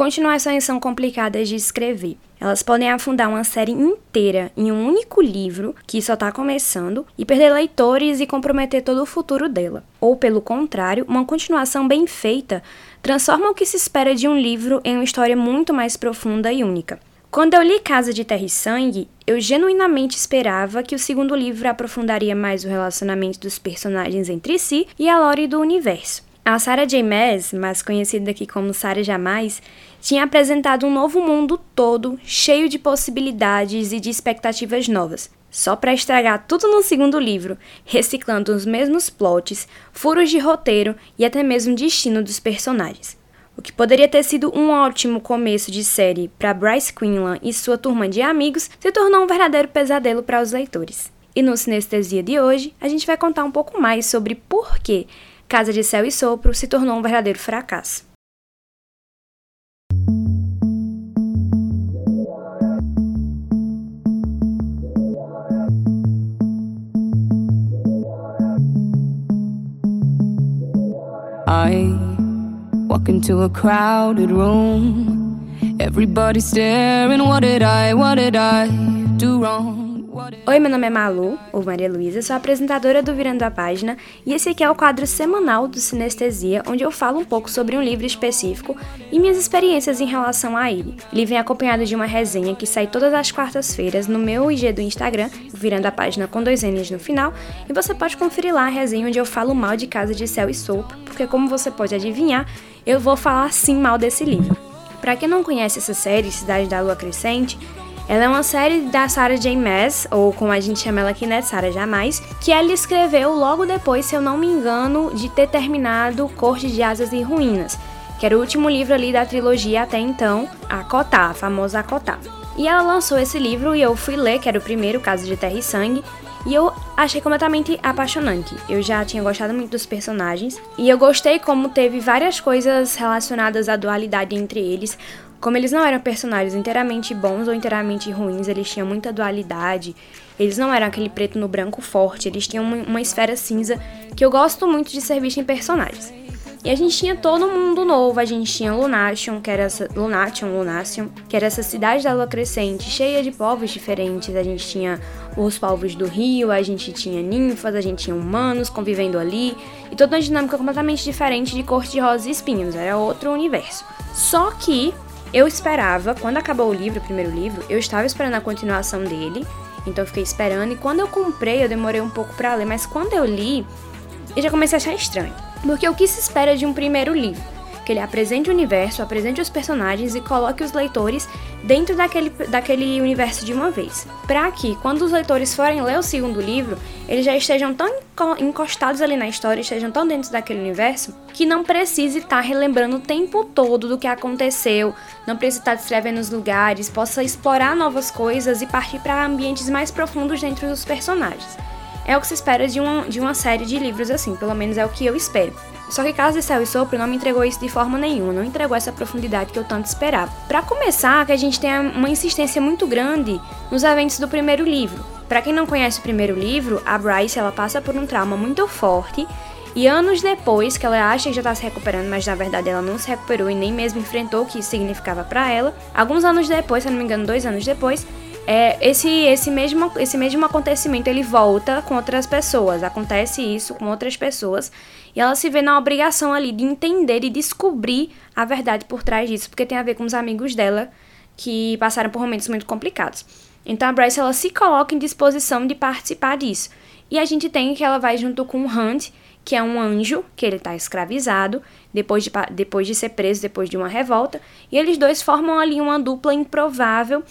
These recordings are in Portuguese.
Continuações são complicadas de escrever. Elas podem afundar uma série inteira em um único livro que só está começando e perder leitores e comprometer todo o futuro dela. Ou, pelo contrário, uma continuação bem feita transforma o que se espera de um livro em uma história muito mais profunda e única. Quando eu li Casa de Terra e Sangue, eu genuinamente esperava que o segundo livro aprofundaria mais o relacionamento dos personagens entre si e a lore do universo. A Sarah J. Maas, mais conhecida aqui como Sarah Jamais, tinha apresentado um novo mundo todo, cheio de possibilidades e de expectativas novas. Só para estragar tudo no segundo livro, reciclando os mesmos plots, furos de roteiro e até mesmo destino dos personagens. O que poderia ter sido um ótimo começo de série para Bryce Quinlan e sua turma de amigos se tornou um verdadeiro pesadelo para os leitores. E no Sinestesia de hoje, a gente vai contar um pouco mais sobre por que Casa de Céu e Sopro se tornou um verdadeiro fracasso. Into a crowded room. Everybody staring. What did I, what did I do wrong? Oi, meu nome é Malu, ou Maria Luísa, sou apresentadora do Virando a Página e esse aqui é o quadro semanal do Sinestesia, onde eu falo um pouco sobre um livro específico e minhas experiências em relação a ele. Ele vem acompanhado de uma resenha que sai todas as quartas-feiras no meu IG do Instagram, Virando a Página com dois N's no final, e você pode conferir lá a resenha onde eu falo mal de Casa de Céu e Sopro, porque como você pode adivinhar, eu vou falar sim mal desse livro. Para quem não conhece essa série, Cidade da Lua Crescente, ela é uma série da Sarah J. Maas, ou como a gente chama ela aqui, né, Sarah Jamais, que ela escreveu logo depois, se eu não me engano, de ter terminado Corte de Asas e Ruínas, que era o último livro ali da trilogia até então, a Cotá, a famosa Cotá. E ela lançou esse livro e eu fui ler, que era o primeiro, Caso de Terra e Sangue, e eu achei completamente apaixonante. Eu já tinha gostado muito dos personagens e eu gostei como teve várias coisas relacionadas à dualidade entre eles, como eles não eram personagens inteiramente bons ou inteiramente ruins, eles tinham muita dualidade. Eles não eram aquele preto no branco forte, eles tinham uma, uma esfera cinza que eu gosto muito de ser vista em personagens. E a gente tinha todo mundo novo, a gente tinha Lunation, que era essa, Lunation, Lunation, que era essa cidade da lua crescente, cheia de povos diferentes. A gente tinha os povos do rio, a gente tinha ninfas, a gente tinha humanos convivendo ali, e toda uma dinâmica completamente diferente de Corte de Rosas e Espinhos, era outro universo. Só que eu esperava, quando acabou o livro, o primeiro livro, eu estava esperando a continuação dele, então eu fiquei esperando. E quando eu comprei, eu demorei um pouco para ler, mas quando eu li, eu já comecei a achar estranho. Porque o que se espera de um primeiro livro? Que ele apresente o universo, apresente os personagens e coloque os leitores dentro daquele, daquele universo de uma vez. Para que, quando os leitores forem ler o segundo livro, eles já estejam tão encostados ali na história, estejam tão dentro daquele universo, que não precise estar tá relembrando o tempo todo do que aconteceu, não precise estar tá descrevendo os lugares, possa explorar novas coisas e partir para ambientes mais profundos dentro dos personagens. É o que se espera de uma, de uma série de livros assim, pelo menos é o que eu espero. Só que Casa de Céu e Sopro não me entregou isso de forma nenhuma, não entregou essa profundidade que eu tanto esperava. Para começar, que a gente tem uma insistência muito grande nos eventos do primeiro livro. Para quem não conhece o primeiro livro, a Bryce ela passa por um trauma muito forte e anos depois, que ela acha que já está se recuperando, mas na verdade ela não se recuperou e nem mesmo enfrentou o que isso significava para ela. Alguns anos depois, se não me engano, dois anos depois, é, esse, esse, mesmo, esse mesmo acontecimento ele volta com outras pessoas. Acontece isso com outras pessoas. E ela se vê na obrigação ali de entender e descobrir a verdade por trás disso, porque tem a ver com os amigos dela que passaram por momentos muito complicados. Então a Bryce ela se coloca em disposição de participar disso. E a gente tem que ela vai junto com o Hunt, que é um anjo, que ele está escravizado, depois de, depois de ser preso, depois de uma revolta, e eles dois formam ali uma dupla improvável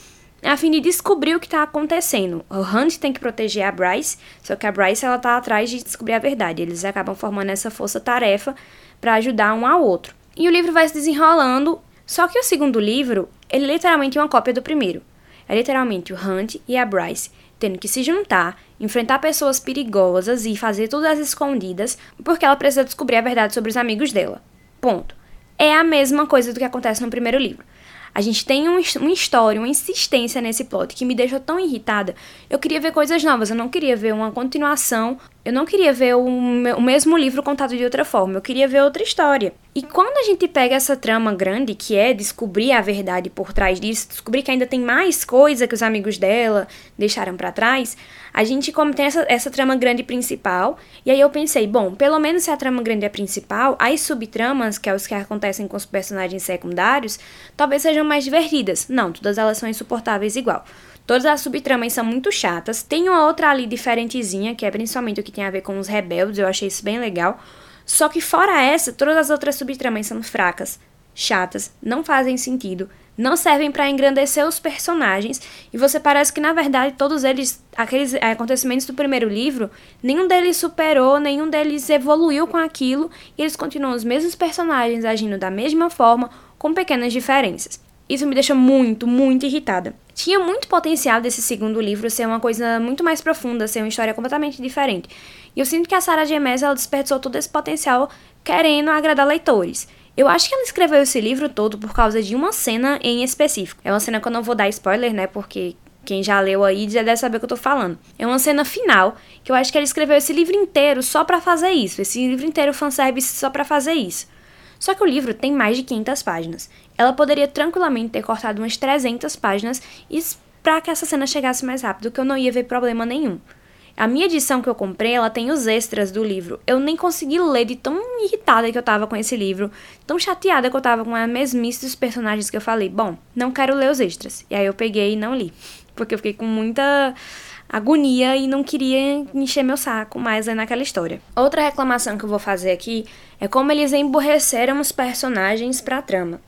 a fim de descobrir o que está acontecendo. O Hunt tem que proteger a Bryce, só que a Bryce ela tá atrás de descobrir a verdade. Eles acabam formando essa força-tarefa para ajudar um ao outro. E o livro vai se desenrolando, só que o segundo livro, ele é literalmente uma cópia do primeiro. É literalmente o Hunt e a Bryce tendo que se juntar, enfrentar pessoas perigosas e fazer tudo às escondidas, porque ela precisa descobrir a verdade sobre os amigos dela. Ponto. É a mesma coisa do que acontece no primeiro livro. A gente tem um, uma história, uma insistência nesse plot que me deixou tão irritada. Eu queria ver coisas novas, eu não queria ver uma continuação, eu não queria ver o, o mesmo livro contado de outra forma, eu queria ver outra história. E quando a gente pega essa trama grande, que é descobrir a verdade por trás disso, descobrir que ainda tem mais coisa que os amigos dela deixaram para trás, a gente como tem essa, essa trama grande principal, e aí eu pensei, bom, pelo menos se a trama grande é principal, as subtramas, que é os que acontecem com os personagens secundários, talvez sejam mais divertidas. Não, todas elas são insuportáveis igual. Todas as subtramas são muito chatas. Tem uma outra ali diferentezinha, que é principalmente o que tem a ver com os rebeldes, eu achei isso bem legal. Só que fora essa, todas as outras subtramas são fracas, chatas, não fazem sentido, não servem para engrandecer os personagens e você parece que na verdade todos eles, aqueles acontecimentos do primeiro livro, nenhum deles superou, nenhum deles evoluiu com aquilo e eles continuam os mesmos personagens agindo da mesma forma, com pequenas diferenças. Isso me deixa muito, muito irritada. Tinha muito potencial desse segundo livro ser uma coisa muito mais profunda, ser uma história completamente diferente. E eu sinto que a Sarah J. Maas, ela desperdiçou todo esse potencial querendo agradar leitores. Eu acho que ela escreveu esse livro todo por causa de uma cena em específico. É uma cena que eu não vou dar spoiler, né? Porque quem já leu aí já deve saber o que eu tô falando. É uma cena final que eu acho que ela escreveu esse livro inteiro só para fazer isso. Esse livro inteiro fanservice só para fazer isso. Só que o livro tem mais de 500 páginas. Ela poderia tranquilamente ter cortado umas 300 páginas para que essa cena chegasse mais rápido, que eu não ia ver problema nenhum. A minha edição que eu comprei, ela tem os extras do livro. Eu nem consegui ler de tão irritada que eu tava com esse livro, tão chateada que eu tava com a mesmice dos personagens que eu falei, bom, não quero ler os extras. E aí eu peguei e não li, porque eu fiquei com muita agonia e não queria encher meu saco mais aí naquela história. Outra reclamação que eu vou fazer aqui é como eles emborreceram os personagens pra trama.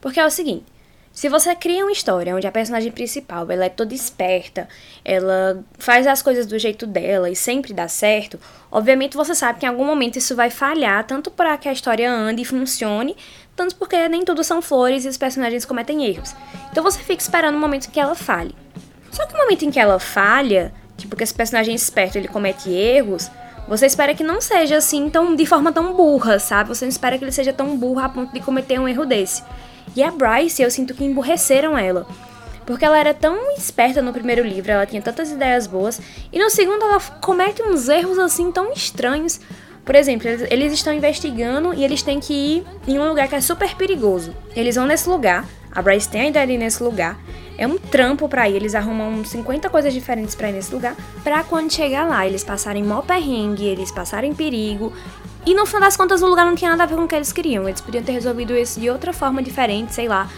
Porque é o seguinte, se você cria uma história onde a personagem principal ela é toda esperta, ela faz as coisas do jeito dela e sempre dá certo, obviamente você sabe que em algum momento isso vai falhar, tanto para que a história ande e funcione, tanto porque nem tudo são flores e os personagens cometem erros. Então você fica esperando o momento que ela falhe. Só que o momento em que ela falha, tipo que esse personagem esperto ele comete erros, você espera que não seja assim tão de forma tão burra, sabe? Você não espera que ele seja tão burro a ponto de cometer um erro desse. E a Bryce, eu sinto que emburreceram ela. Porque ela era tão esperta no primeiro livro, ela tinha tantas ideias boas, e no segundo ela comete uns erros assim tão estranhos. Por exemplo, eles estão investigando e eles têm que ir em um lugar que é super perigoso. Eles vão nesse lugar, a Bryce tem a ideia nesse lugar, é um trampo pra ir, eles arrumam 50 coisas diferentes pra ir nesse lugar, pra quando chegar lá, eles passarem mó perrengue, eles passarem perigo, e no final das contas, o lugar não tinha nada a ver com o que eles queriam. Eles podiam ter resolvido isso de outra forma diferente, sei lá,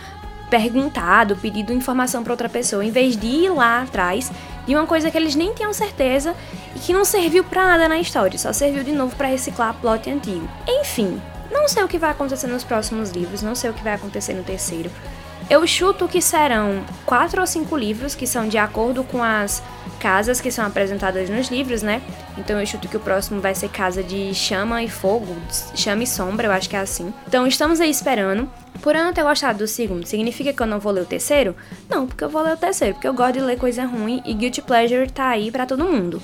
perguntado, pedido informação para outra pessoa, em vez de ir lá atrás de uma coisa que eles nem tinham certeza e que não serviu para nada na história, só serviu de novo para reciclar plot antigo. Enfim, não sei o que vai acontecer nos próximos livros, não sei o que vai acontecer no terceiro. Eu chuto que serão quatro ou cinco livros que são de acordo com as casas que são apresentadas nos livros, né? Então eu chuto que o próximo vai ser Casa de Chama e Fogo, Chama e Sombra, eu acho que é assim. Então estamos aí esperando. Por eu não ter gostado do segundo, significa que eu não vou ler o terceiro? Não, porque eu vou ler o terceiro, porque eu gosto de ler coisa ruim e Guilty Pleasure tá aí para todo mundo.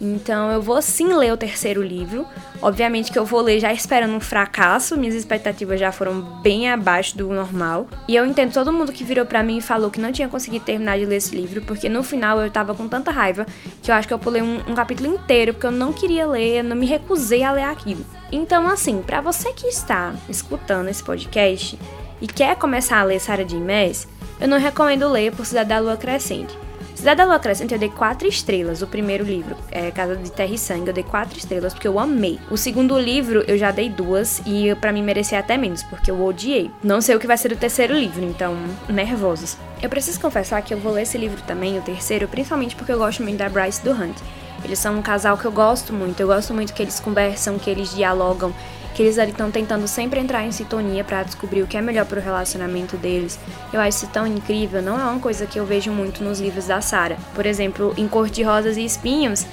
Então eu vou sim ler o terceiro livro. Obviamente que eu vou ler já esperando um fracasso, minhas expectativas já foram bem abaixo do normal. E eu entendo todo mundo que virou para mim e falou que não tinha conseguido terminar de ler esse livro, porque no final eu tava com tanta raiva que eu acho que eu pulei um, um capítulo inteiro, porque eu não queria ler, eu não me recusei a ler aquilo. Então, assim, para você que está escutando esse podcast e quer começar a ler Sarah J. Maas, eu não recomendo ler Por Cidade da Lua Crescente Cidade da Lua Crescente eu dei quatro estrelas. O primeiro livro, é Casa de Terra e Sangue, eu dei quatro estrelas porque eu amei. O segundo livro eu já dei duas e para mim merecia até menos porque eu odiei. Não sei o que vai ser o terceiro livro, então nervosos. Eu preciso confessar que eu vou ler esse livro também, o terceiro, principalmente porque eu gosto muito da Bryce do Hunt. Eles são um casal que eu gosto muito. Eu gosto muito que eles conversam, que eles dialogam que eles estão tentando sempre entrar em sintonia para descobrir o que é melhor para o relacionamento deles. Eu acho isso tão incrível, não é uma coisa que eu vejo muito nos livros da Sarah. Por exemplo, em Cor de Rosas e Espinhos,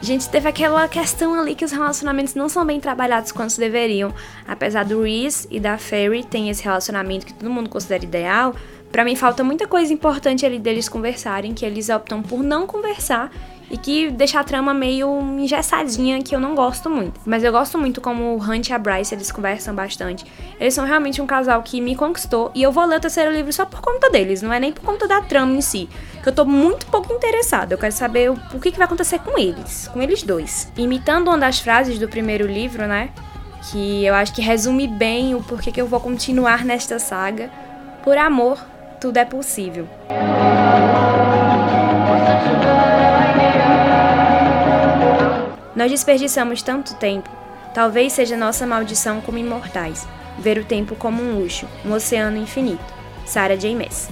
a gente teve aquela questão ali que os relacionamentos não são bem trabalhados quanto deveriam. Apesar do Reese e da Fairy tem esse relacionamento que todo mundo considera ideal, para mim falta muita coisa importante ali deles conversarem, que eles optam por não conversar e que deixa a trama meio engessadinha, que eu não gosto muito. Mas eu gosto muito como o Hunt e a Bryce, eles conversam bastante. Eles são realmente um casal que me conquistou e eu vou ler o terceiro livro só por conta deles, não é nem por conta da trama em si, que eu tô muito pouco interessada. Eu quero saber o, que, que vai acontecer com eles, com eles dois. Imitando uma das frases do primeiro livro, né? Que eu acho que resume bem o porquê que eu vou continuar nesta saga. Por amor, tudo é possível. Nós desperdiçamos tanto tempo, talvez seja nossa maldição como imortais, ver o tempo como um luxo, um oceano infinito. Sarah J. Maas